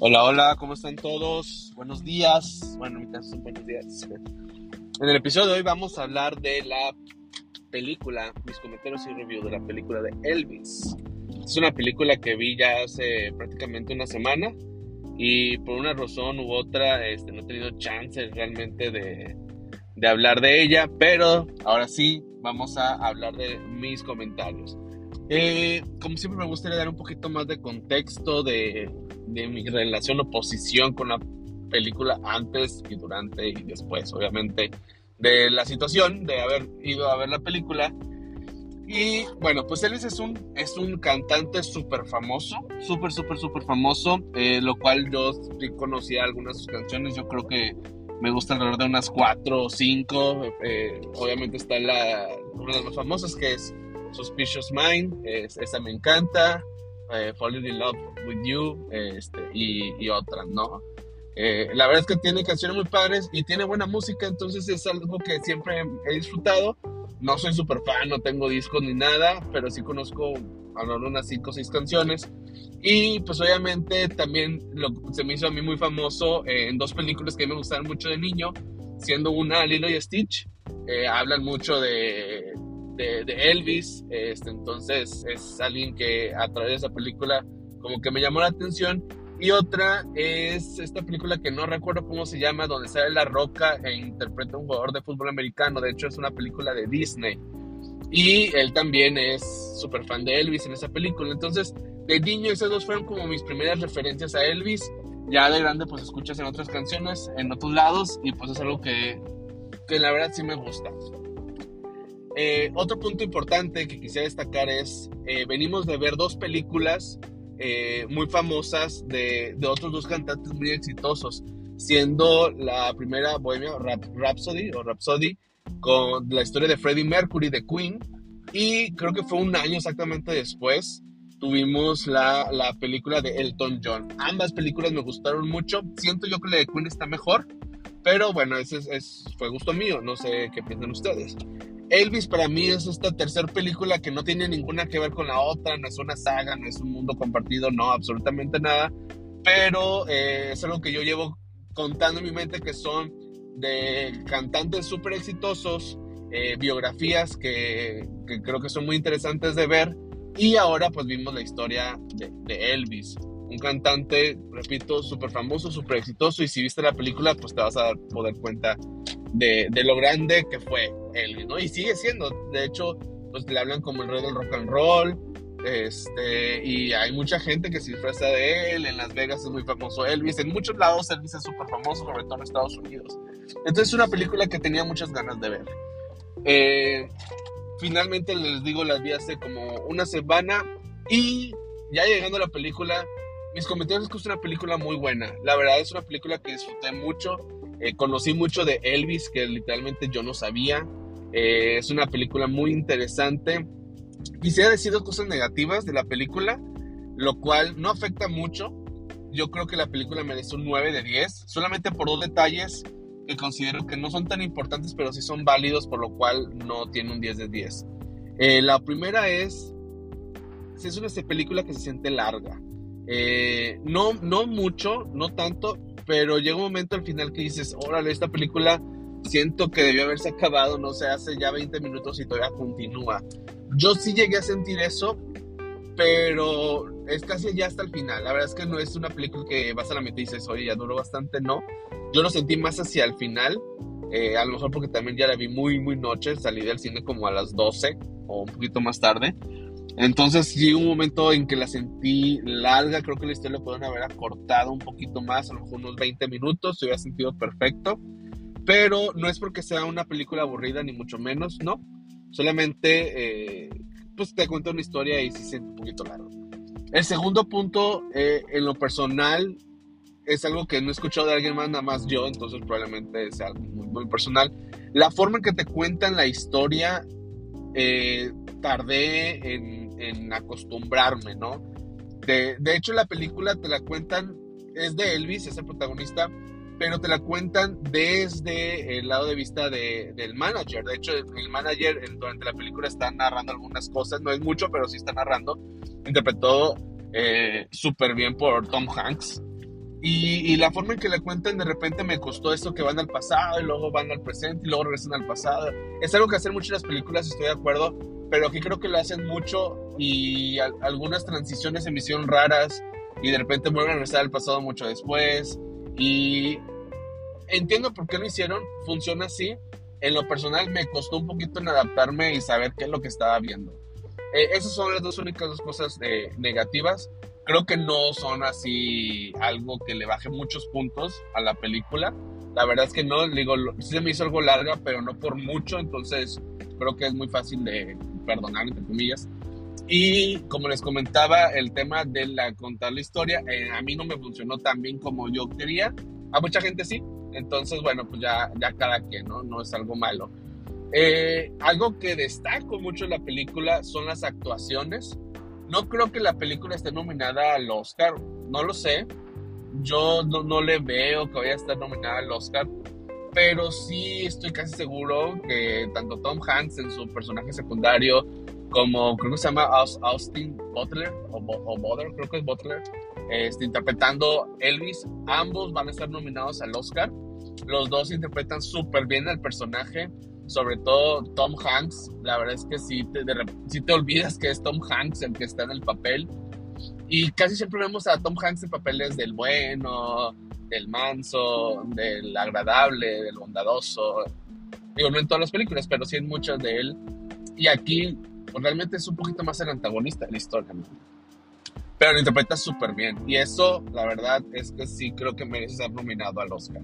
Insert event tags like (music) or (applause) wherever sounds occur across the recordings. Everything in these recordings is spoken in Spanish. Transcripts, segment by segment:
Hola, hola, ¿cómo están todos? Buenos días. Bueno, en mi caso son buenos días. (laughs) En el episodio de hoy vamos a hablar de la película, mis comentarios y review de la película de Elvis. Es una película que vi ya hace prácticamente una semana y por una razón u otra este, no he tenido chance realmente de, de hablar de ella, pero ahora sí vamos a hablar de mis comentarios. Eh, como siempre me gustaría dar un poquito más de contexto de, de mi relación o posición con la película antes y durante y después, obviamente, de la situación de haber ido a ver la película. Y bueno, pues Elvis es un, es un cantante súper famoso, súper, súper, súper famoso, eh, lo cual yo conocía algunas de sus canciones, yo creo que me gusta alrededor de unas cuatro o cinco, eh, obviamente está la, una de las más famosas que es Suspicious Mind, esa me encanta, eh, Falling in Love with You este, y, y otras, ¿no? Eh, la verdad es que tiene canciones muy padres y tiene buena música, entonces es algo que siempre he disfrutado. No soy súper fan, no tengo discos ni nada, pero sí conozco a lo unas 5 o 6 canciones. Y pues obviamente también lo, se me hizo a mí muy famoso en dos películas que me gustaron mucho de niño, siendo una Lilo y Stitch. Eh, hablan mucho de, de, Elvis, este, entonces es alguien que a través de esa película como que me llamó la atención y otra es esta película que no recuerdo cómo se llama, donde sale La Roca e interpreta a un jugador de fútbol americano. De hecho, es una película de Disney. Y él también es súper fan de Elvis en esa película. Entonces, de niño, esas dos fueron como mis primeras referencias a Elvis. Ya de grande, pues escuchas en otras canciones, en otros lados, y pues es algo que, que la verdad sí me gusta. Eh, otro punto importante que quisiera destacar es, eh, venimos de ver dos películas eh, muy famosas de, de, otros dos cantantes muy exitosos, siendo la primera Bohemia Rhapsody o Rhapsody con la historia de Freddie Mercury de Queen y creo que fue un año exactamente después tuvimos la, la película de Elton John. Ambas películas me gustaron mucho, siento yo que la de Queen está mejor, pero bueno, ese es, es, fue gusto mío, no sé qué piensan ustedes. Elvis para mí es esta tercera película que no tiene ninguna que ver con la otra, no es una saga, no es un mundo compartido, no, absolutamente nada, pero eh, es algo que yo llevo contando en mi mente que son de cantantes súper exitosos, eh, biografías que, creo que son muy interesantes de ver y ahora pues vimos la historia de, Elvis, un cantante, repito, súper famoso, súper exitoso y si viste la película pues te vas a poder cuenta de, lo grande que fue Elvis, ¿no? Y sigue siendo, de hecho, pues le hablan como el rey del rock and roll, este, y hay mucha gente que se disfraza de él, en Las Vegas es muy famoso Elvis, en muchos lados Elvis es súper famoso, sobre todo en Estados Unidos. Entonces es una película que tenía muchas ganas de ver. Eh, finalmente les digo, las vi hace como una semana y ya llegando a la película, mis comentarios es que es una película muy buena. La verdad es una película que disfruté mucho. Eh, conocí mucho de Elvis, que literalmente yo no sabía. Eh, es una película muy interesante. Quisiera decir dos cosas negativas de la película, lo cual no afecta mucho. Yo creo que la película merece un 9 de 10, solamente por dos detalles que considero que no son tan importantes, pero sí son válidos, por lo cual no tiene un 10 de 10. Eh, la primera es, es una película que se siente larga. Eh, no, no mucho, no tanto, pero llega un momento al final que dices, órale, esta película siento que debió haberse acabado, no sé, hace ya 20 minutos y todavía continúa. Yo sí llegué a sentir eso, pero es casi ya hasta el final. La verdad es que no es una película que vas a la mitad y dices, oye, ya duró bastante, no. Yo lo sentí más hacia el final, eh, a lo mejor porque también ya la vi muy, muy noche, salí del cine como a las 12 o un poquito más tarde. Entonces llegó un momento en que la sentí larga, creo que la historia lo pueden haber acortado un poquito más, a lo mejor unos 20 minutos, se hubiera sentido perfecto, pero no es porque sea una película aburrida ni mucho menos, ¿no? Solamente eh, pues te cuento una historia y se siente un poquito largo. El segundo punto, eh, en lo personal, es algo que no he escuchado de alguien más, nada más yo, entonces probablemente sea algo muy, muy personal. La forma en que te cuentan la historia, eh, tardé en en acostumbrarme, ¿no? De, de, hecho, la película te la cuentan, es de Elvis, es el protagonista, pero te la cuentan desde el lado de vista de, del manager. De hecho, el manager durante la película está narrando algunas cosas, no es mucho, pero sí está narrando. Interpretó eh, súper bien por Tom Hanks. Y, la forma en que le cuentan de repente me costó esto que van al pasado y luego van al presente y luego regresan al pasado. Es algo que hacen mucho las películas, estoy de acuerdo, pero aquí creo que lo hacen mucho y algunas transiciones se me hicieron raras y de repente vuelven a regresar al pasado mucho después. Y entiendo por qué lo hicieron, funciona así. En lo personal me costó un poquito en adaptarme y saber qué es lo que estaba viendo. Eh, esas son las dos únicas dos cosas eh, negativas. Creo que no son así algo que le baje muchos puntos a la película. La verdad es que no, digo, sí se me hizo algo larga, pero no por mucho, entonces creo que es muy fácil de perdonar, entre comillas. Y como les comentaba, el tema de la contar la historia, eh, a mí no me funcionó tan bien como yo quería. A mucha gente sí. Entonces, bueno, pues ya, ya cada quien, ¿no? No es algo malo. Eh, algo que destaco mucho en la película son las actuaciones. No creo que la película esté nominada al Oscar, no lo sé. Yo no, no le veo que vaya a estar nominada al Oscar, pero sí estoy casi seguro que tanto Tom Hanks en su personaje secundario como creo que se llama Austin Butler o, Butler, creo que es Butler, este, interpretando Elvis, ambos van a estar nominados al Oscar. Los dos interpretan súper bien al personaje sobre todo Tom Hanks, la verdad es que si te, si te olvidas que es Tom Hanks el que está en el papel. Y casi siempre vemos a Tom Hanks en papeles del bueno, del manso, del agradable, del bondadoso. Digo, no en todas las películas, pero sí en muchas de él. Y aquí pues, realmente es un poquito más el antagonista de la historia, Pero lo interpreta súper bien. Y eso, la verdad, es que sí creo que merece ser nominado al Oscar.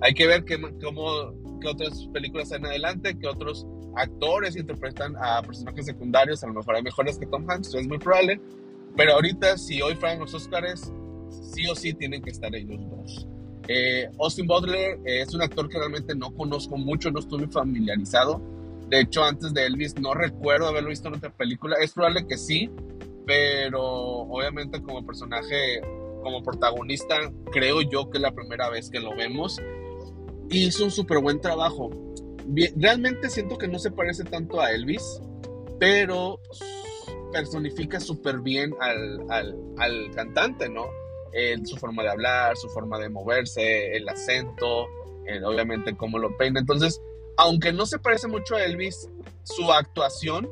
Hay que ver qué, cómo, qué otras películas en adelante, qué otros actores interpretan a personajes secundarios, a lo mejor hay mejores que Tom Hanks, es muy probable, pero ahorita si hoy fueran los Oscars, sí o sí tienen que estar ellos dos. Eh, Austin Butler es un actor que realmente no conozco mucho, no estoy familiarizado. De hecho, antes de Elvis no recuerdo haberlo visto en otra película. Es probable que sí, pero obviamente como personaje, como protagonista, creo yo que es la primera vez que lo vemos hizo un súper buen trabajo. realmente siento que no se parece tanto a Elvis, pero personifica súper bien al, al, cantante, ¿no? su forma de hablar, su forma de moverse, el acento, obviamente cómo lo peina. Entonces, aunque no se parece mucho a Elvis, su actuación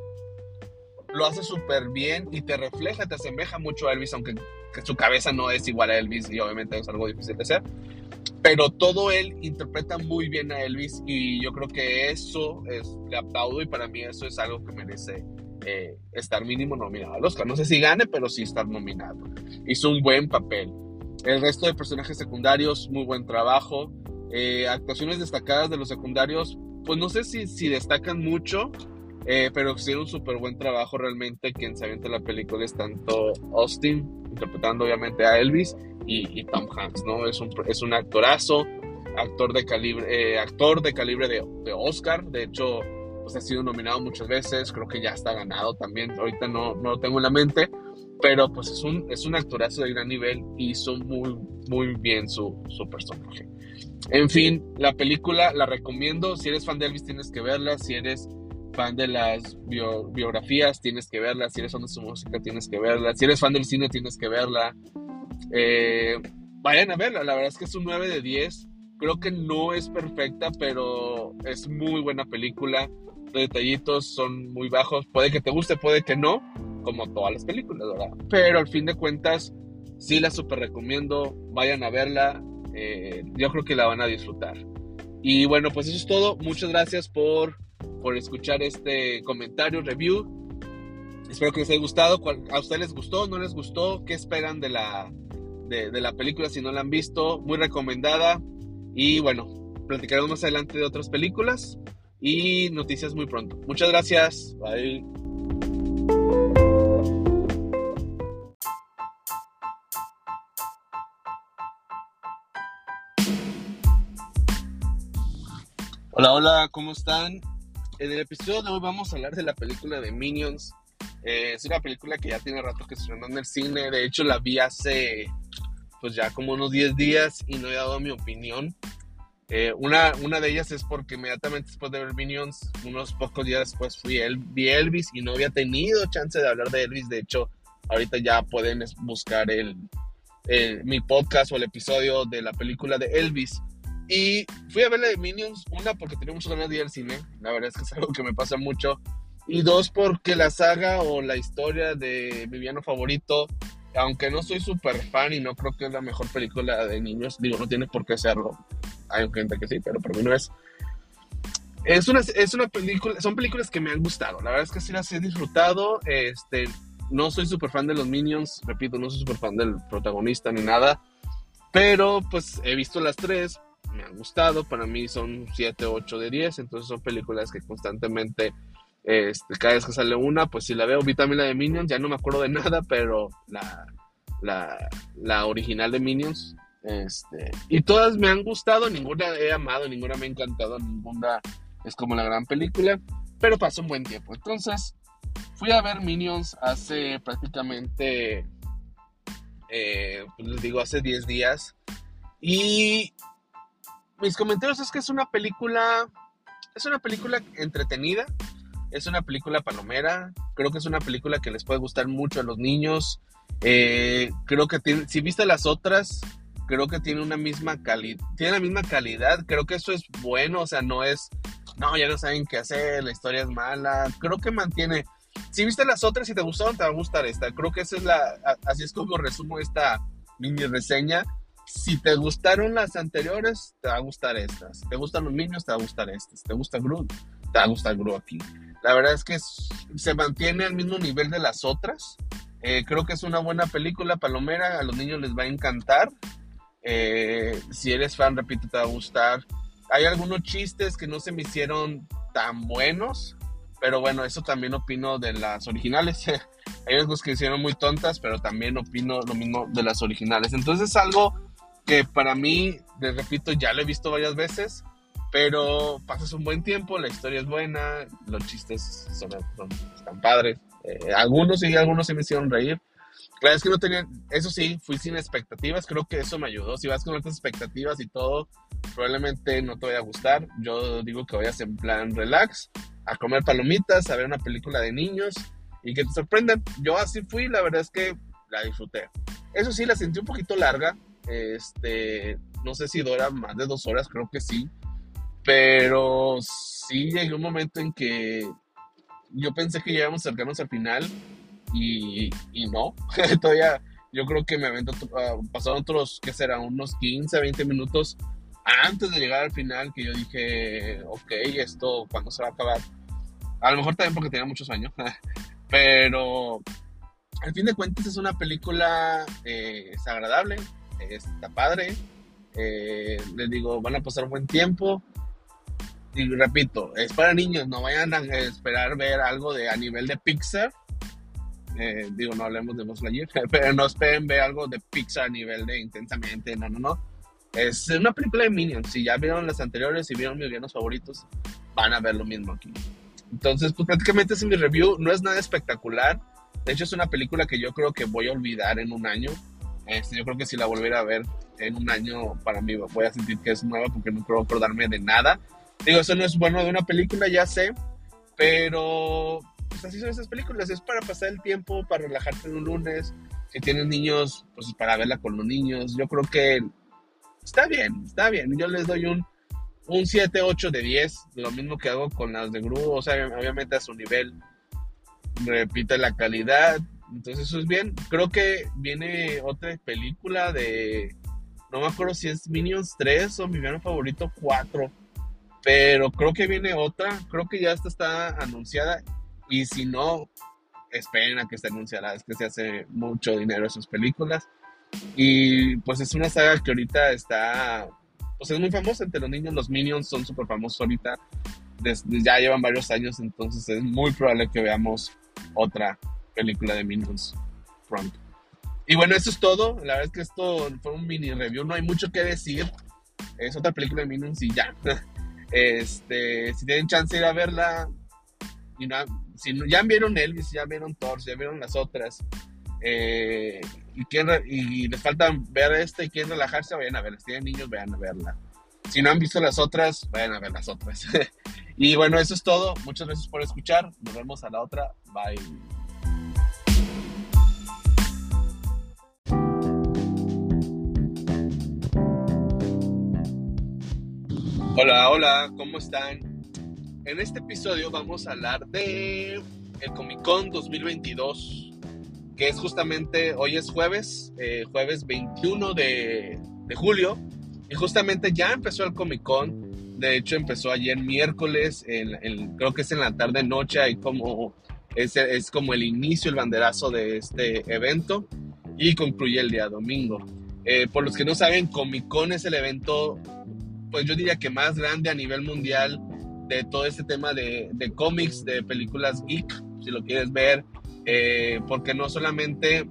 lo hace súper bien y te refleja, te asemeja mucho a Elvis, aunque su cabeza no es igual a Elvis y obviamente es algo difícil de hacer pero todo él interpreta muy bien a Elvis y yo creo que eso es, le aplaudo y para mí eso es algo que merece eh, estar mínimo nominado al Oscar. No sé si gane, pero sí estar nominado. Hizo un buen papel. El resto de personajes secundarios, muy buen trabajo. Eh, actuaciones destacadas de los secundarios, pues no sé si, si destacan mucho, eh, pero hicieron un súper buen trabajo realmente. Quien se avienta la película es tanto Austin, interpretando obviamente a Elvis, y, Tom Hanks, ¿no? Es un, es un actorazo, actor de calibre, eh, actor de, calibre de, de, Oscar, de hecho, pues ha sido nominado muchas veces, creo que ya está ganado también, ahorita no, no lo tengo en la mente, pero pues es un, es un actorazo de gran nivel y hizo muy, muy bien su, su personaje. En fin, la película la recomiendo, si eres fan de Elvis tienes que verla, si eres fan de las biografías tienes que verla, si eres fan de su música tienes que verla, si eres fan del cine tienes que verla. Eh, vayan a verla, la verdad es que es un 9 de 10. Creo que no es perfecta, pero es muy buena película. Detallitos son muy bajos. Puede que te guste, puede que no, como todas las películas, ¿verdad? Pero al fin de cuentas, sí la super recomiendo. Vayan a verla. Eh, yo creo que la van a disfrutar. Y bueno, pues eso es todo. Muchas gracias por, por escuchar este comentario, review. Espero que les haya gustado. ¿A ustedes les gustó? ¿No les gustó? ¿Qué esperan de la, de, la película si no la han visto. Muy recomendada. Y bueno, platicaremos más adelante de otras películas y noticias muy pronto. Muchas gracias. Bye. Hola, hola, ¿cómo están? En el episodio de hoy vamos a hablar de la película de Minions. Eh, es una película que ya tiene rato que se estrenó en el cine. De hecho, la vi hace pues ya como unos 10 días y no he dado mi opinión. Eh, una, una de ellas es porque inmediatamente después de ver Minions, unos pocos días después fui el, vi Elvis y no había tenido chance de hablar de Elvis. De hecho, ahorita ya pueden buscar el, mi podcast o el episodio de la película de Elvis. Y fui a ver la de Minions, una porque tenía muchas ganas de ir al cine, la verdad es que es algo que me pasa mucho. Y dos porque la saga o la historia de mi villano favorito, aunque no soy súper fan y no creo que es la mejor película de niños, digo, no tiene por qué serlo. Hay gente que sí, pero para mí no es. Es una, es una película, son películas que me han gustado. La verdad es que sí las he disfrutado. Este, no soy súper fan de los Minions, repito, no soy súper fan del protagonista ni nada. Pero pues he visto las tres, me han gustado. Para mí son 7, 8 de 10. Entonces son películas que constantemente, este, cada vez que sale una, pues si la veo, vi también la de Minions. Ya no me acuerdo de nada, pero la, la, la original de Minions. Este, y todas me han gustado, ninguna he amado, ninguna me ha encantado, ninguna es como la gran película, pero pasó un buen tiempo. Entonces, fui a ver Minions hace prácticamente, eh, pues les digo, hace 10 días. Y mis comentarios es que es una película, es una película entretenida, es una película palomera, creo que es una película que les puede gustar mucho a los niños. Eh, creo que si viste las otras, creo que tiene una misma calidad, tiene la misma calidad, creo que eso es bueno, o sea, no es no, ya no saben qué hacer, la historia es mala. Creo que mantiene. Si viste las otras y te gustaron, te va a gustar esta. Creo que esa es la. Así es como resumo esta mini reseña. Si te gustaron las anteriores, te va a gustar estas. Si te gustan los niños, te va a gustar estas. Si te gusta Groot, te va a gustar Groot aquí. La verdad es que se mantiene al mismo nivel de las otras. Eh, creo que es una buena película, Palomera. A los niños les va a encantar. Eh, si eres fan, repito, te va a gustar. Hay algunos chistes que no se me hicieron tan buenos, pero bueno, eso también opino de las originales. (laughs) Hay algunos que hicieron muy tontas, pero también opino lo mismo de las originales. Entonces es algo que para mí, les repito, ya lo he visto varias veces, pero pasas un buen tiempo, la historia es buena, los chistes son, están padres. Eh, algunos sí, algunos se me hicieron reír. Claro, es que no tenía, eso sí, fui sin expectativas, creo que eso me ayudó. Si vas con otras expectativas y todo, probablemente no te vaya a gustar. Yo digo que vayas en plan relax, a comer palomitas, a ver una película de niños y que te sorprendan. Yo así fui, la verdad es que la disfruté. Eso sí, la sentí un poquito larga. Este, no sé si dura más de dos horas, creo que sí. Pero sí llegué un momento en que yo pensé que ya íbamos cercanos al final y, no, (laughs) todavía yo creo que me aventó, uh, pasaron otros, ¿qué será? Unos 15, 20 minutos antes de llegar al final que yo dije, ok, esto, ¿cuándo se va a acabar? A lo mejor también porque tenía muchos (laughs) años, pero al fin de cuentas es una película, eh, es agradable, está padre, eh, les digo, van a pasar un buen tiempo. Y repito, es para niños, no vayan a esperar ver algo de a nivel de Pixar, eh, digo, no hablemos de Buzz (laughs) pero no esperen ver algo de Pixar a nivel de intensamente, no, no, no. Es una película de Minions. Si ya vieron las anteriores y vieron mis villanos favoritos, van a ver lo mismo aquí. Entonces, pues prácticamente es mi review. No es nada espectacular. De hecho, es una película que yo creo que voy a olvidar en un año. Este, yo creo que si la volviera a ver en un año, para mí voy a sentir que es nueva porque no creo acordarme de nada. Digo, eso no es bueno de una película, ya sé, pero pues así son esas películas, es para pasar el tiempo, para relajarte en un lunes, si tienes niños, pues para verla con los niños, yo creo que está bien, está bien, yo les doy un, un 7, 8 de 10, lo mismo que hago con las de Gru, o sea, obviamente a su nivel, repite la calidad, entonces eso es bien, creo que viene otra película de, no me acuerdo si es Minions 3 o mi villano favorito 4, pero creo que viene otra, creo que ya esta está anunciada y si no, esperen a que se anunciará, es que se hace mucho dinero esas películas. Y pues es una saga que ahorita está, pues es muy famosa entre los niños, los Minions son súper famosos ahorita, ya llevan varios años, entonces es muy probable que veamos otra película de Minions pronto. Y bueno, eso es todo, la verdad es que esto fue un mini review, no hay mucho que decir, es otra película de Minions y ya. (laughs) Este, si tienen chance de ir a verla, y no, si ya vieron Elvis, ya vieron Thor, ya vieron las otras, eh, y, quieren, y, les falta ver esta y quieren relajarse, vayan a ver Si tienen niños, vayan a verla. Si no han visto las otras, vayan a ver las otras. (laughs) y bueno, eso es todo. Muchas gracias por escuchar. Nos vemos a la otra. Bye. Hola, hola, ¿cómo están? En este episodio vamos a hablar de el Comic Con 2022, que es justamente, hoy es jueves, eh, jueves 21 de, julio, y justamente ya empezó el Comic Con, de hecho empezó ayer miércoles, en, creo que es en la tarde noche, hay como, es, es como el inicio, el banderazo de este evento, y concluye el día domingo. Eh, por los que no saben, Comic Con es el evento, pues yo diría que más grande a nivel mundial de todo este tema de, de cómics, de películas geek, si lo quieres ver, eh, porque no solamente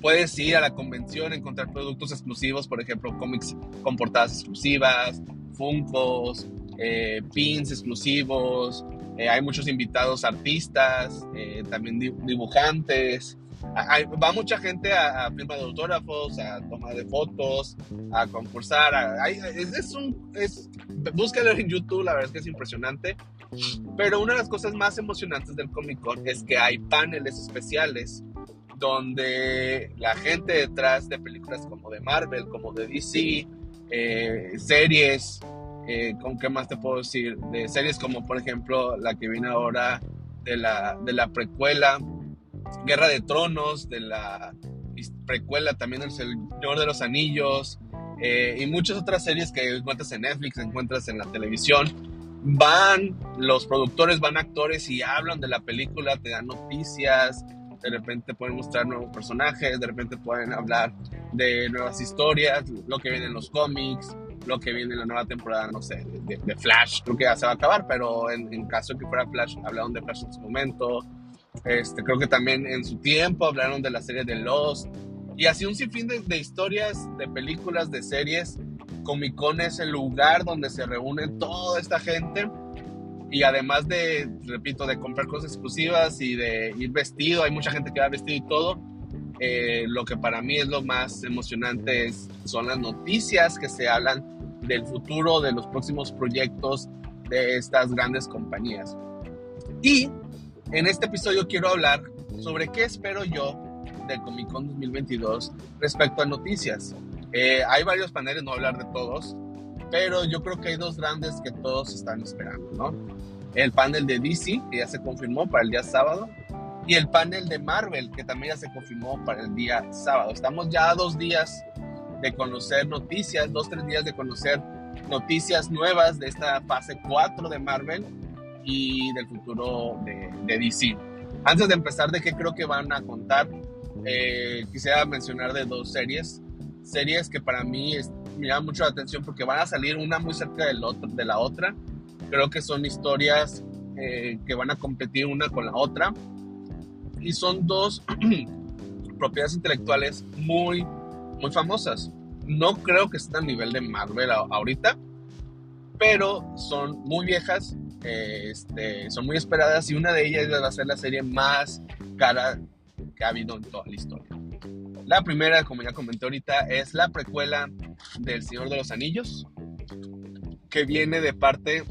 puedes ir a la convención, encontrar productos exclusivos, por ejemplo, cómics con portadas exclusivas, Funkos, eh, pins exclusivos, hay muchos invitados artistas, también dibujantes, va mucha gente a, a firma de autógrafos, a tomar de fotos, a concursar. es, un, es, búscalo en YouTube, la verdad es que es impresionante. Pero una de las cosas más emocionantes del Comic Con es que hay paneles especiales donde la gente detrás de películas como de Marvel, como de DC, eh, series, eh, ¿con qué más te puedo decir? De series como por ejemplo la que viene ahora de la, de la precuela Guerra de Tronos, de la precuela también El Señor de los Anillos eh, y muchas otras series que encuentras en Netflix, encuentras en la televisión. Van los productores, van actores y hablan de la película, te dan noticias, de repente pueden mostrar nuevos personajes, de repente pueden hablar de nuevas historias, lo que viene en los cómics, lo que viene en la nueva temporada, no sé, de, Flash, creo que ya se va a acabar, pero en, en caso de que fuera Flash, hablaron de Flash en su momento, este, creo que también en su tiempo hablaron de la serie de Lost. Y así un sinfín de, historias, de películas, de series. Comic Con es el lugar donde se reúne toda esta gente. Y además de, repito, de comprar cosas exclusivas y de ir vestido, hay mucha gente que va vestido y todo. Eh, lo que para mí es lo más emocionante es, son las noticias que se hablan del futuro, de los próximos proyectos de estas grandes compañías. Y en este episodio quiero hablar sobre qué espero yo del Comic Con 2022 respecto a noticias. Eh, hay varios paneles, no hablar de todos, pero yo creo que hay dos grandes que todos están esperando, ¿no? El panel de DC, que ya se confirmó para el día sábado, y el panel de Marvel, que también ya se confirmó para el día sábado. Estamos ya a dos días de conocer noticias, dos, tres días de conocer noticias nuevas de esta fase 4 de Marvel y del futuro de, de DC. Antes de empezar de qué creo que van a contar, eh, quisiera mencionar de dos series, series que para mí me llaman mucho la atención porque van a salir una muy cerca del otro, de la otra. Creo que son historias eh, que van a competir una con la otra y son dos (clears throat) propiedades intelectuales muy, muy famosas. No creo que estén a nivel de Marvel ahorita, pero son muy viejas este, son muy esperadas y una de ellas va a ser la serie más cara que ha habido en toda la historia. La primera, como ya comenté ahorita, es la precuela del Señor de los Anillos, que viene de parte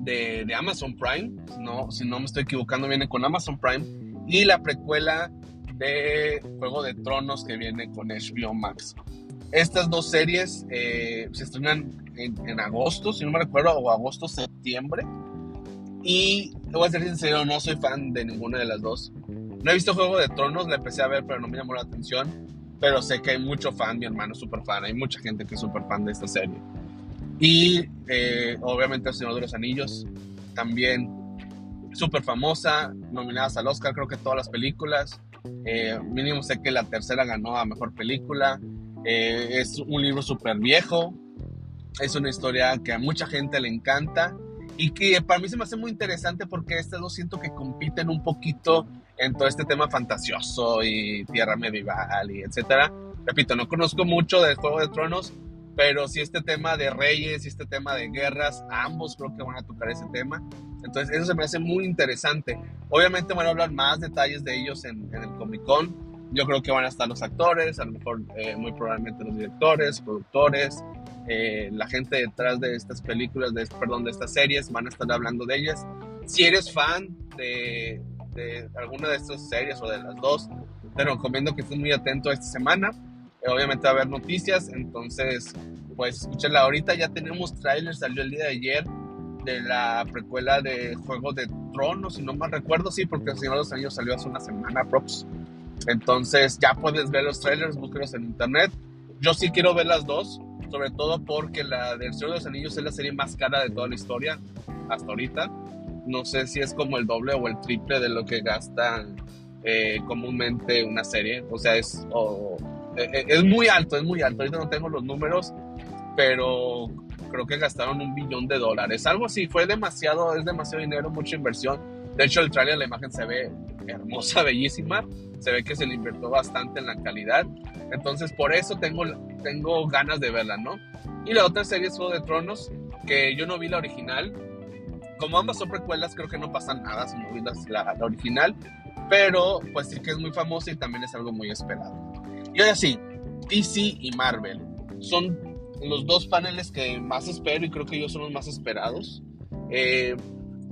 de, Amazon Prime, no, si no me estoy equivocando, viene con Amazon Prime, y la precuela de Juego de Tronos que viene con HBO Max. Estas dos series eh, se estrenan en, agosto, si no me recuerdo, o agosto-septiembre. Y te voy a ser sincero, no soy fan de ninguna de las dos. No he visto Juego de Tronos, la empecé a ver, pero no me llamó la atención. Pero sé que hay mucho fan, mi hermano es súper fan, hay mucha gente que es súper fan de esta serie. Y eh, obviamente El Señor de los Anillos, también súper famosa, nominadas al Oscar, creo que todas las películas. Eh, mínimo sé que la tercera ganó a Mejor Película. Eh, es un libro súper viejo, es una historia que a mucha gente le encanta y que para mí se me hace muy interesante porque estas dos siento que compiten un poquito en todo este tema fantasioso y tierra medieval y etcétera. Repito, no conozco mucho del Juego de Tronos, pero sí este tema de reyes y este tema de guerras, ambos creo que van a tocar ese tema. Entonces eso se me hace muy interesante. Obviamente van a hablar más detalles de ellos en, en el Comic Con. Yo creo que van a estar los actores, a lo mejor eh, muy probablemente los directores, productores, eh, la gente detrás de estas películas, de, perdón, de estas series, van a estar hablando de ellas. Si eres fan de, de alguna de estas series o de las dos, te recomiendo que estés muy atento esta semana. obviamente va a haber noticias, entonces pues escúchenla ahorita, ya tenemos trailer, salió el día de ayer de la precuela de Juego de Tronos, si no mal recuerdo, sí, porque el Señor de los Anillos salió hace una semana, props. Entonces ya puedes ver los trailers, búsquelos en internet. Yo sí quiero ver las dos, sobre todo porque la del Señor de los Anillos es la serie más cara de toda la historia hasta ahorita. No sé si es como el doble o el triple de lo que gastan eh, comúnmente una serie. O sea, es, eh, eh, es muy alto, es muy alto. Ahorita no tengo los números, pero creo que gastaron un billón de dólares. Algo así, fue demasiado, es demasiado dinero, mucha inversión. De hecho, el trailer, la imagen se ve hermosa, bellísima. Se ve que se le invirtió bastante en la calidad. Entonces, por eso tengo, tengo ganas de verla, ¿no? Y la otra serie es Juego de Tronos, que yo no vi la original. Como ambas son precuelas, creo que no pasa nada si no vi la, la original. Pero, pues sí que es muy famosa y también es algo muy esperado. Y ahora sí, DC y Marvel son los dos paneles que más espero y creo que ellos son los más esperados. Eh,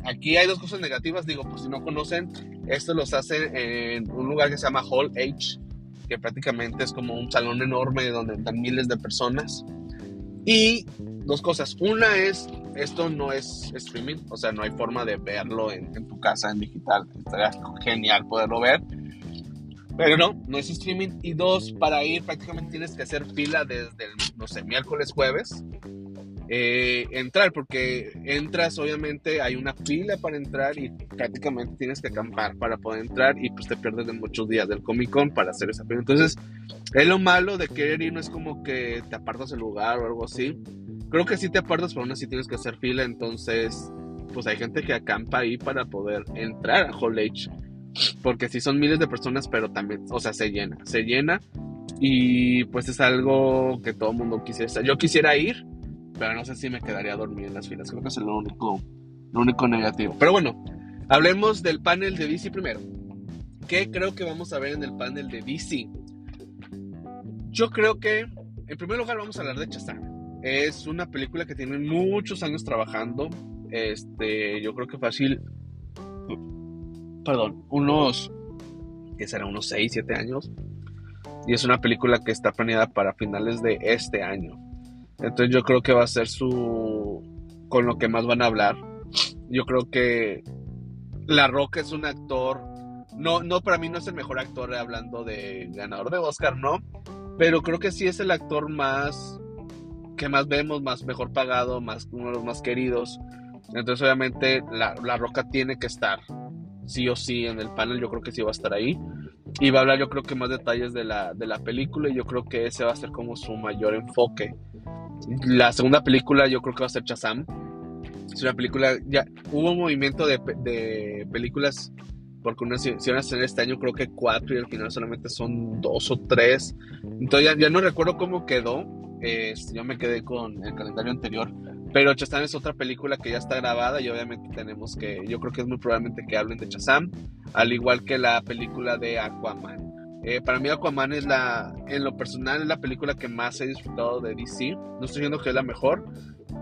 aquí hay dos cosas negativas, digo, por si no conocen, esto los hacen en un lugar que se llama Hall H, que prácticamente es como un salón enorme donde están miles de personas. Y dos cosas, una es, esto no es streaming, o sea, no hay forma de verlo en, tu casa en digital, estaría genial poderlo ver. Pero no, no es streaming. Y dos, para ir prácticamente tienes que hacer fila desde el, no sé, miércoles, jueves. Eh, entrar, porque entras, obviamente hay una fila para entrar y prácticamente tienes que acampar para poder entrar y pues te pierdes de muchos días del Comic Con para hacer esa fila. Entonces, es lo malo de querer ir, no es como que te apartas el lugar o algo así. Creo que sí te apartas, pero aún así tienes que hacer fila, entonces, pues hay gente que acampa ahí para poder entrar a Hall H porque sí son miles de personas, pero también, o sea, se llena, se llena y pues es algo que todo el mundo quisiera. Yo quisiera ir, pero no sé si me quedaría dormido en las filas. Creo que es lo único, único negativo. Pero bueno, hablemos del panel de DC primero. ¿Qué creo que vamos a ver en el panel de DC? Yo creo que, en primer lugar, vamos a hablar de Shazam. Es una película que tiene muchos años trabajando. Este, yo creo que fácil perdón, unos, que será unos 6, 7 años. Y es una película que está planeada para finales de este año. Entonces yo creo que va a ser su... con lo que más van a hablar. Yo creo que La Roca es un actor... No, no, para mí no es el mejor actor hablando de ganador de Oscar, no. Pero creo que sí es el actor más... que más vemos, más mejor pagado, más uno de los más queridos. Entonces obviamente la, la Roca tiene que estar sí o sí en el panel, yo creo que sí va a estar ahí. Y va a hablar yo creo que más detalles de la, de la película y yo creo que ese va a ser como su mayor enfoque. La segunda película yo creo que va a ser Chazam. Es una película, ya hubo un movimiento de, de películas, porque una se iban a hacer este año creo que cuatro y al final solamente son dos o tres. Entonces ya, no recuerdo cómo quedó, eh, yo me quedé con el calendario anterior, pero Shazam es otra película que ya está grabada y obviamente tenemos que, yo creo que es muy probablemente que hablen de Shazam, al igual que la película de Aquaman. Eh, para mí Aquaman es la, en lo personal, es la película que más he disfrutado de DC. No estoy diciendo que es la mejor,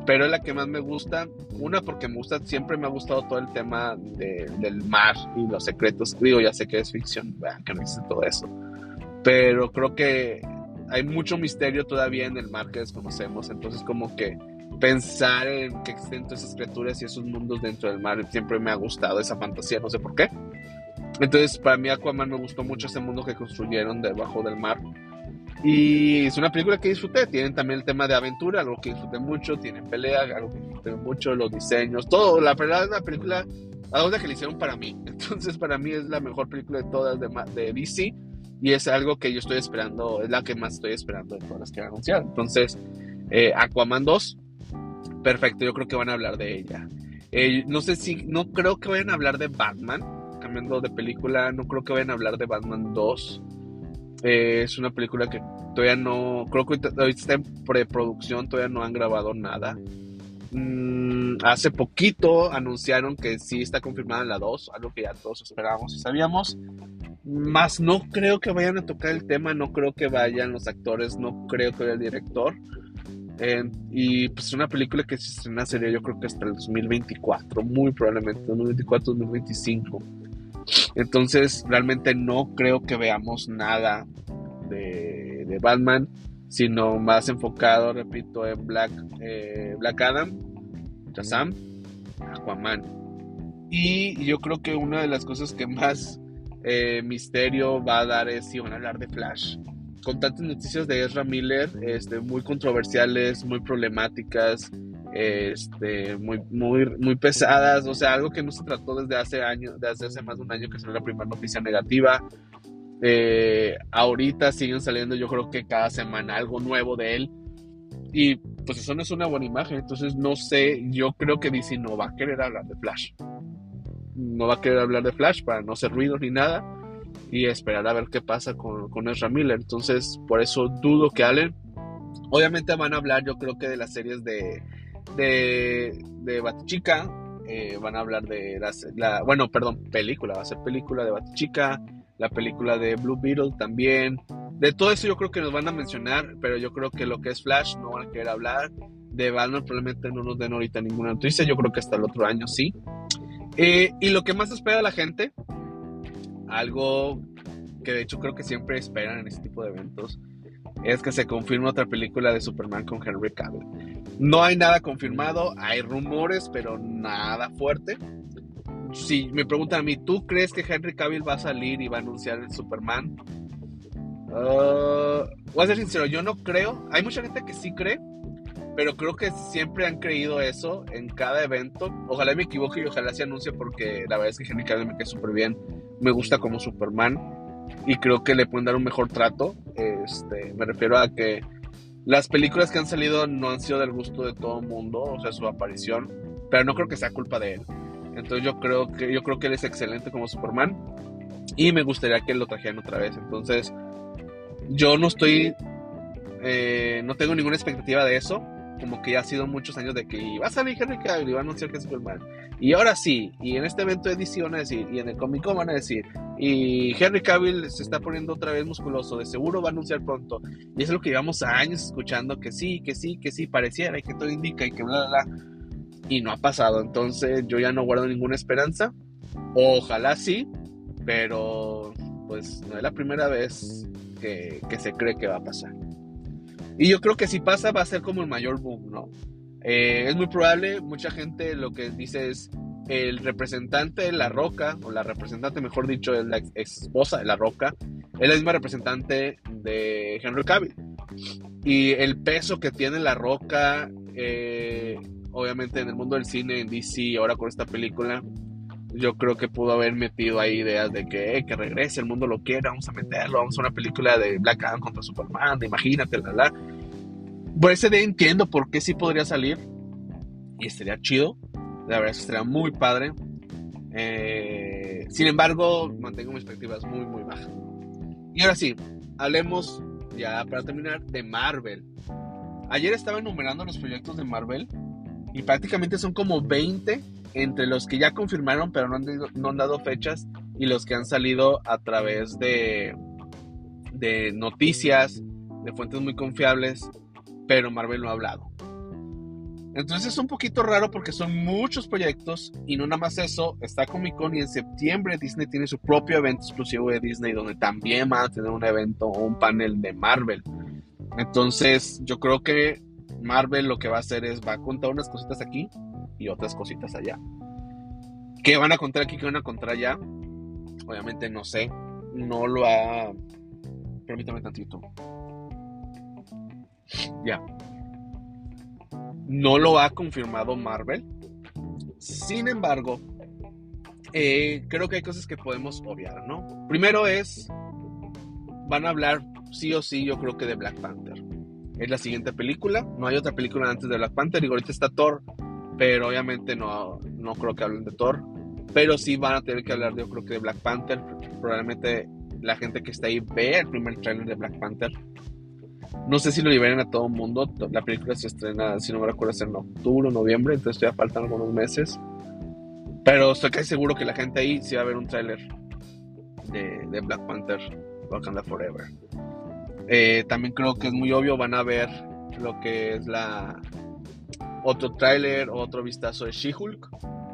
pero es la que más me gusta. Una porque me gusta, siempre me ha gustado todo el tema del mar y los secretos. Digo, ya sé que es ficción, que no existe todo eso. Pero creo que hay mucho misterio todavía en el mar que desconocemos. Entonces como que pensar en que existen todas esas criaturas y esos mundos dentro del mar siempre me ha gustado esa fantasía, no sé por qué. Entonces, para mí Aquaman me gustó mucho ese mundo que construyeron debajo del mar. Y es una película que disfruté. Tienen también el tema de aventura, algo que disfruté mucho. Tienen pelea, algo que disfruté mucho. Los diseños, todo. La verdad es una película, algo que le hicieron para mí. (laughs) Entonces, para mí es la mejor película de todas de, de DC. Y es algo que yo estoy esperando, es la que más estoy esperando de todas las que han anunciado. Entonces, eh, Aquaman 2 Perfecto, yo creo que van a hablar de ella. Eh, no sé si, no creo que vayan a hablar de Batman, cambiando de película, no creo que vayan a hablar de Batman 2. Eh, es una película que todavía no, creo que ahorita está en preproducción, todavía no han grabado nada. Mm, hace poquito anunciaron que sí está confirmada la 2, algo que ya todos esperábamos y sabíamos. Más no creo que vayan a tocar el tema, no creo que vayan los actores, no creo que vaya el director. Eh, y pues una película que se estrena sería yo creo que hasta el 2024, muy probablemente 2024, 2025. Entonces realmente no creo que veamos nada de, Batman, sino más enfocado, repito, en Black, eh, Black Adam, Shazam, Aquaman. Y yo creo que una de las cosas que más eh, misterio va a dar es si van a hablar de Flash. Con tantas noticias de Ezra Miller, este, muy controversiales, muy problemáticas, este, muy, muy, pesadas, o sea, algo que no se trató desde hace años, desde hace más de un año que salió la primera noticia negativa. Eh, ahorita siguen saliendo, yo creo que cada semana algo nuevo de él. Y pues eso no es una buena imagen. Entonces no sé, yo creo que DC no va a querer hablar de Flash. No va a querer hablar de Flash para no hacer ruido ni nada. Y esperar a ver qué pasa con, con Ezra Miller. Entonces, por eso dudo que Allen. Obviamente van a hablar, yo creo que de las series de, de, de Batichica. Eh, van a hablar de la, bueno, perdón, película, va a ser película de Batichica, la película de Blue Beetle también. De todo eso yo creo que nos van a mencionar, pero yo creo que lo que es Flash no van a querer hablar. De Batman probablemente no nos den ahorita ninguna noticia, yo creo que hasta el otro año sí. Eh, y lo que más espera la gente, algo que de hecho creo que siempre esperan en este tipo de eventos, es que se confirme otra película de Superman con Henry Cavill. No hay nada confirmado, hay rumores, pero nada fuerte. Si me preguntan a mí, ¿tú crees que Henry Cavill va a salir y va a anunciar el Superman? Uh, voy a ser sincero, yo no creo. Hay mucha gente que sí cree, pero creo que siempre han creído eso en cada evento. Ojalá me equivoque y ojalá se anuncie porque la verdad es que Henry Cavill me queda súper bien. Me gusta como Superman y creo que le pueden dar un mejor trato. Este, me refiero a que las películas que han salido no han sido del gusto de todo el mundo, o sea, su aparición, pero no creo que sea culpa de él. Entonces yo creo que yo creo que él es excelente como Superman y me gustaría que lo trajeran otra vez. Entonces yo no estoy, eh, no tengo ninguna expectativa de eso como que ya ha sido muchos años de que va a salir Henry Cavill y va a anunciar que es Superman. Y ahora sí, y en este evento de DC van a decir, y en el Comic Con van a decir, y Henry Cavill se está poniendo otra vez musculoso, de seguro va a anunciar pronto. Y es lo que llevamos años escuchando, que sí, que sí, que sí, pareciera, y que todo indica, y que bla, bla, bla. Y no ha pasado, entonces yo ya no guardo ninguna esperanza. Ojalá sí, pero pues no es la primera vez que, que se cree que va a pasar. Y yo creo que si pasa va a ser como el mayor boom, ¿no? Eh, es muy probable, mucha gente lo que dice es el representante de La Roca, o la representante, mejor dicho, es la ex esposa de La Roca, es la misma representante de Henry Cavill. Y el peso que tiene La Roca, eh, obviamente en el mundo del cine, en DC, ahora con esta película, yo creo que pudo haber metido ahí ideas de que, eh, que regrese, el mundo lo quiera, vamos a meterlo, vamos a una película de Black Adam contra Superman, de imagínate, la, la. Por ese día entiendo por qué sí podría salir y estaría chido, la verdad es que estaría muy padre. Eh, sin embargo, mantengo mis expectativas muy, muy bajas. Y ahora sí, hablemos ya para terminar de Marvel. Ayer estaba enumerando los proyectos de Marvel y prácticamente son como 20 entre los que ya confirmaron pero no han, dado fechas y los que han salido a través de, de noticias, de fuentes muy confiables, pero Marvel no ha hablado. Entonces es un poquito raro porque son muchos proyectos y no nada más eso, está Comic Con y en septiembre Disney tiene su propio evento exclusivo de Disney donde también va a tener un evento o un panel de Marvel. Entonces yo creo que Marvel lo que va a hacer es va a contar unas cositas aquí y otras cositas allá. ¿Qué van a contar aquí? ¿Qué van a contar allá? Obviamente no sé. No lo ha... Permítame tantito. Ya. No lo ha confirmado Marvel. Sin embargo, eh, creo que hay cosas que podemos obviar, ¿no? Primero es, van a hablar sí o sí, yo creo que de Black Panther. Es la siguiente película, no hay otra película antes de Black Panther y ahorita está Thor, pero obviamente no, no creo que hablen de Thor. Pero sí van a tener que hablar, yo creo que de Black Panther. Probablemente la gente que está ahí ve el primer trailer de Black Panther. No sé si lo liberen a todo el mundo. La película se estrena, si no me recuerdo, es en octubre o noviembre, entonces ya faltan algunos meses. Pero estoy casi seguro que la gente ahí sí va a ver un tráiler de, de, Black Panther, Wakanda Forever. Eh, también creo que es muy obvio, van a ver lo que es la, otro tráiler, otro vistazo de She-Hulk.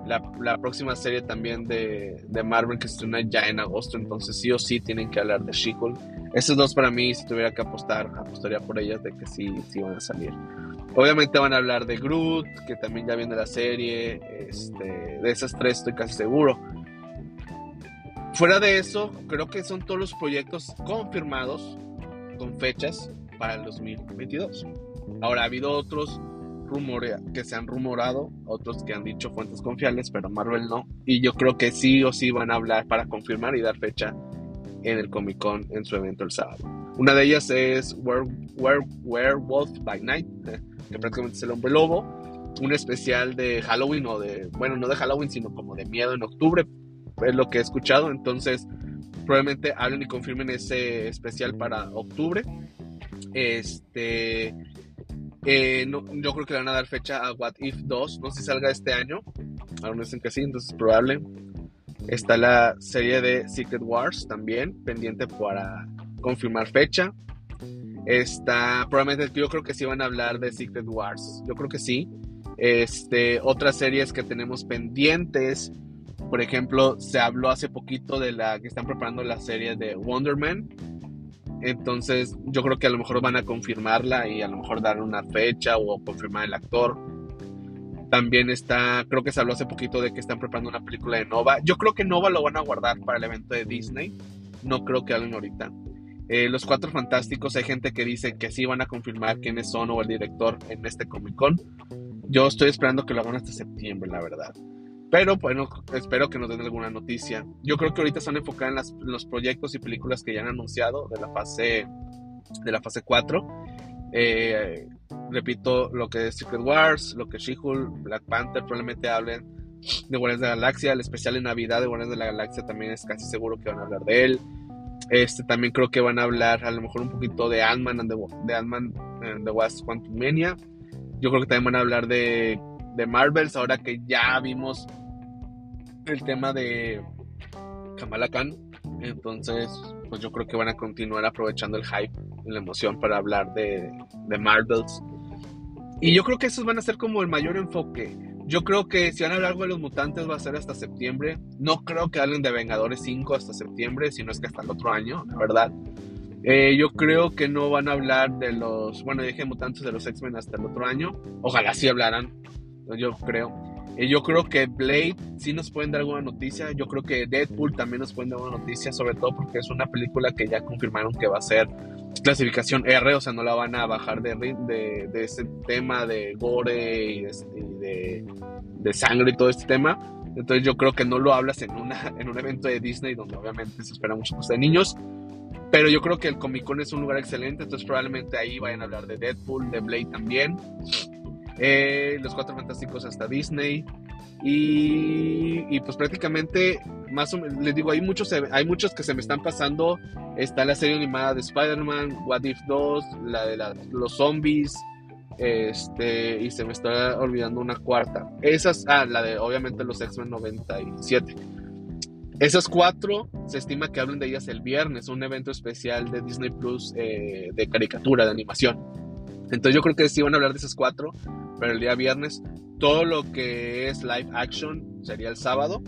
La, próxima serie también de, Marvel que se estrena ya en agosto, entonces sí o sí tienen que hablar de She-Hulk. Esos dos para mí, si tuviera que apostar, apostaría por ellas de que sí, sí van a salir. Obviamente van a hablar de Groot, que también ya viene la serie. Este, de esas tres estoy casi seguro. Fuera de eso, creo que son todos los proyectos confirmados con fechas para el 2022. Ahora, ha habido otros rumores que se han rumorado, otros que han dicho fuentes confiables, pero Marvel no. Y yo creo que sí o sí van a hablar para confirmar y dar fecha en el Comic Con en su evento el sábado. Una de ellas es Werewolf by Night, (laughs) que prácticamente es el hombre lobo. Un especial de Halloween o de, bueno, no de Halloween, sino como de miedo en octubre, es lo que he escuchado. Entonces, probablemente hablen y confirmen ese especial para octubre. Este. Eh, yo creo que le van a dar fecha a What If 2. No sé si salga este año. Algunos dicen que sí, entonces es probable. Está la serie de Secret Wars también, pendiente para confirmar fecha. Está, probablemente yo creo que sí van a hablar de Secret Wars. Yo creo que sí. Este, otras series que tenemos pendientes. Por ejemplo, se habló hace poquito de la que están preparando la serie de Wonder Man. Entonces, yo creo que a lo mejor van a confirmarla y a lo mejor dar una fecha o confirmar el actor. También está, creo que se habló hace poquito de que están preparando una película de Nova. Yo creo que Nova lo van a guardar para el evento de Disney. No creo que hablen ahorita. Eh, los Cuatro Fantásticos, hay gente que dice que sí van a confirmar quiénes son o el director en este Comic Con. Yo estoy esperando que lo hagan hasta septiembre, la verdad. Pero bueno, espero que nos den alguna noticia. Yo creo que ahorita están enfocados en, los proyectos y películas que ya han anunciado de la fase de la fase 4. Eh, repito, lo que es Secret Wars, lo que es She-Hulk, Black Panther, probablemente hablen de Guardianes de la Galaxia. El especial en Navidad de Guardianes de la Galaxia también es casi seguro que van a hablar de él. Este también creo que van a hablar a lo mejor un poquito de Ant-Man de Ant-Man the Wasp Quantumania. Yo creo que también van a hablar de, de Marvels ahora que ya vimos el tema de Kamala Khan. Entonces, pues yo creo que van a continuar aprovechando el hype la emoción para hablar de, de Marvels. Y yo creo que esos van a ser como el mayor enfoque. Yo creo que si van a hablar algo de los mutantes va a ser hasta septiembre. No creo que hablen de Vengadores 5 hasta septiembre, sino es que hasta el otro año, la verdad. Eh, yo creo que no van a hablar de los, bueno, dije mutantes de los X-Men hasta el otro año. Ojalá sí hablaran, yo creo. Eh, yo creo que Blade sí nos pueden dar alguna noticia. Yo creo que Deadpool también nos pueden dar una noticia, sobre todo porque es una película que ya confirmaron que va a ser clasificación R, o sea, no la van a bajar de, de, de ese tema de gore y, de, de, sangre y todo este tema. Entonces yo creo que no lo hablas en, una, en un evento de Disney donde obviamente se espera mucho de niños. Pero yo creo que el Comic Con es un lugar excelente, entonces probablemente ahí vayan a hablar de Deadpool, de Blade también. Eh, los Cuatro Fantásticos hasta Disney. Y, pues prácticamente, más o menos, les digo, hay muchos, hay muchos que se me están pasando. Está la serie animada de Spider-Man, What If 2, la de los zombies, este, y se me está olvidando una cuarta. Esas, ah, la de obviamente los X-Men 97. Esas cuatro se estima que hablen de ellas el viernes, un evento especial de Disney Plus eh, de caricatura, de animación. Entonces yo creo que sí van a hablar de esas cuatro, pero el día viernes todo lo que es live action sería el sábado.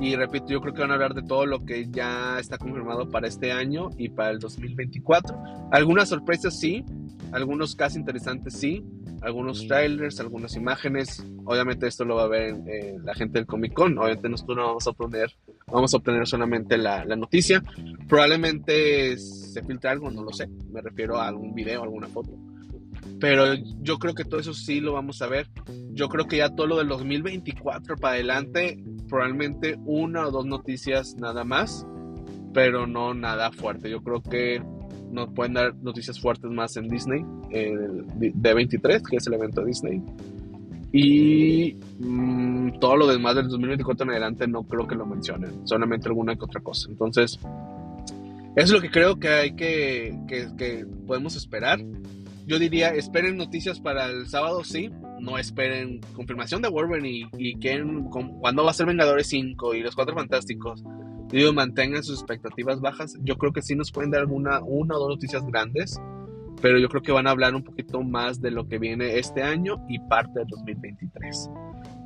Y repito, yo creo que van a hablar de todo lo que ya está confirmado para este año y para el 2024. Algunas sorpresas sí, algunos casi interesantes sí, algunos trailers, algunas imágenes. Obviamente esto lo va a ver la gente del Comic Con. Obviamente nosotros no vamos a obtener, vamos a obtener solamente la, la, noticia. Probablemente se filtre algo, no lo sé. Me refiero a algún video, alguna foto. Pero yo creo que todo eso sí lo vamos a ver. Yo creo que ya todo lo del 2024 para adelante, probablemente una o dos noticias nada más, pero no nada fuerte. Yo creo que nos pueden dar noticias fuertes más en Disney, el D23, que es el evento de Disney. Y mm, todo lo demás del 2024 en adelante no creo que lo mencionen, solamente alguna que otra cosa. Entonces, eso es lo que creo que hay que, que, que podemos esperar yo diría, esperen noticias para el sábado, sí. No esperen confirmación de Wolverine y, y quién, cuándo va a ser Vengadores 5 y los Cuatro Fantásticos. Digo, mantengan sus expectativas bajas. Yo creo que sí nos pueden dar alguna, una o dos noticias grandes, pero yo creo que van a hablar un poquito más de lo que viene este año y parte del 2023.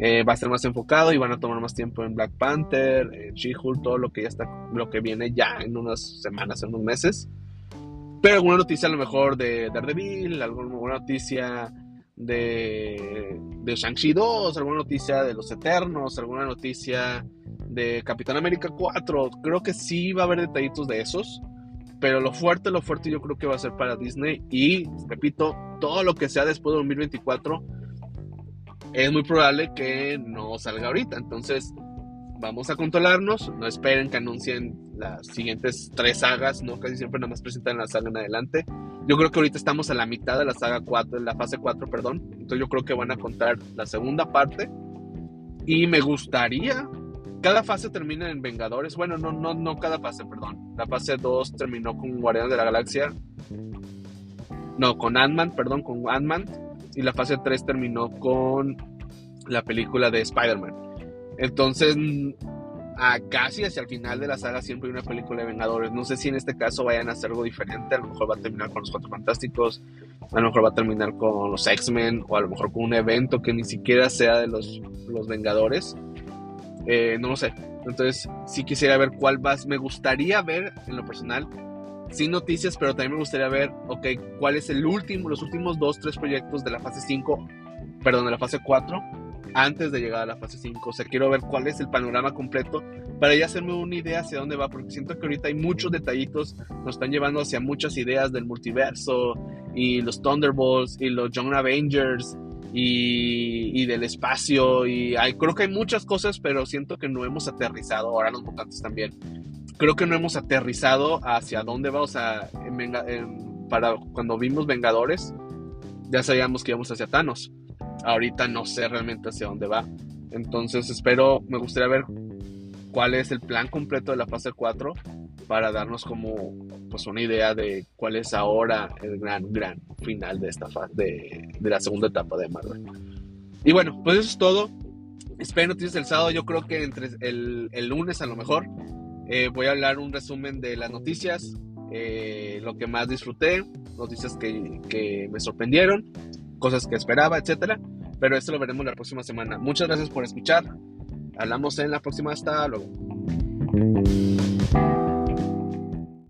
Eh, va a ser más enfocado y van a tomar más tiempo en Black Panther, She-Hulk, todo lo que ya está, lo que viene ya en unas semanas, en unos meses. Pero alguna noticia a lo mejor de Daredevil, alguna noticia de, de Shang-Chi 2, alguna noticia de Los Eternos, alguna noticia de Capitán América 4. Creo que sí va a haber detallitos de esos. Pero lo fuerte, lo fuerte yo creo que va a ser para Disney. Y, repito, todo lo que sea después de 2024 es muy probable que no salga ahorita. Entonces, vamos a controlarnos. No esperen que anuncien las siguientes tres sagas, ¿no? Casi siempre nada más presentan la saga en adelante. Yo creo que ahorita estamos a la mitad de la saga 4, en la fase 4, perdón. Entonces yo creo que van a contar la segunda parte. Y me gustaría cada fase termina en Vengadores. Bueno, no, no, no cada fase, perdón. La fase 2 terminó con Guardianes de la Galaxia. No, con Ant-Man, perdón, con Ant-Man. Y la fase 3 terminó con la película de Spider-Man. Entonces, a casi hacia el final de la saga siempre hay una película de Vengadores. No sé si en este caso vayan a hacer algo diferente. A lo mejor va a terminar con los Cuatro Fantásticos. A lo mejor va a terminar con los X-Men. O a lo mejor con un evento que ni siquiera sea de los, los Vengadores. Eh, no lo sé. Entonces, sí quisiera ver cuál vas. Me gustaría ver, en lo personal, sin noticias, pero también me gustaría ver, ok, cuál es el último, los últimos dos, tres proyectos de la fase 5, perdón, de la fase 4, antes de llegar a la fase 5. O sea, quiero ver cuál es el panorama completo para ya hacerme una idea hacia dónde va, porque siento que ahorita hay muchos detallitos, nos están llevando hacia muchas ideas del multiverso y los Thunderbolts y los Young Avengers y, del espacio. Y hay, creo que hay muchas cosas, pero siento que no hemos aterrizado. Ahora los mutantes también. Creo que no hemos aterrizado hacia dónde va. O sea, para cuando vimos Vengadores, ya sabíamos que íbamos hacia Thanos. Ahorita no sé realmente hacia dónde va. Entonces espero, me gustaría ver cuál es el plan completo de la fase 4 para darnos como pues una idea de cuál es ahora el gran, gran final de esta fase, de, de, la segunda etapa de Marvel. Y bueno, pues eso es todo. Espero noticias el sábado. Yo creo que entre el, el lunes a lo mejor eh, voy a hablar un resumen de las noticias, eh, lo que más disfruté, noticias que, que me sorprendieron, cosas que esperaba, etcétera. Pero esto lo veremos la próxima semana. Muchas gracias por escuchar. Hablamos en la próxima. Hasta luego.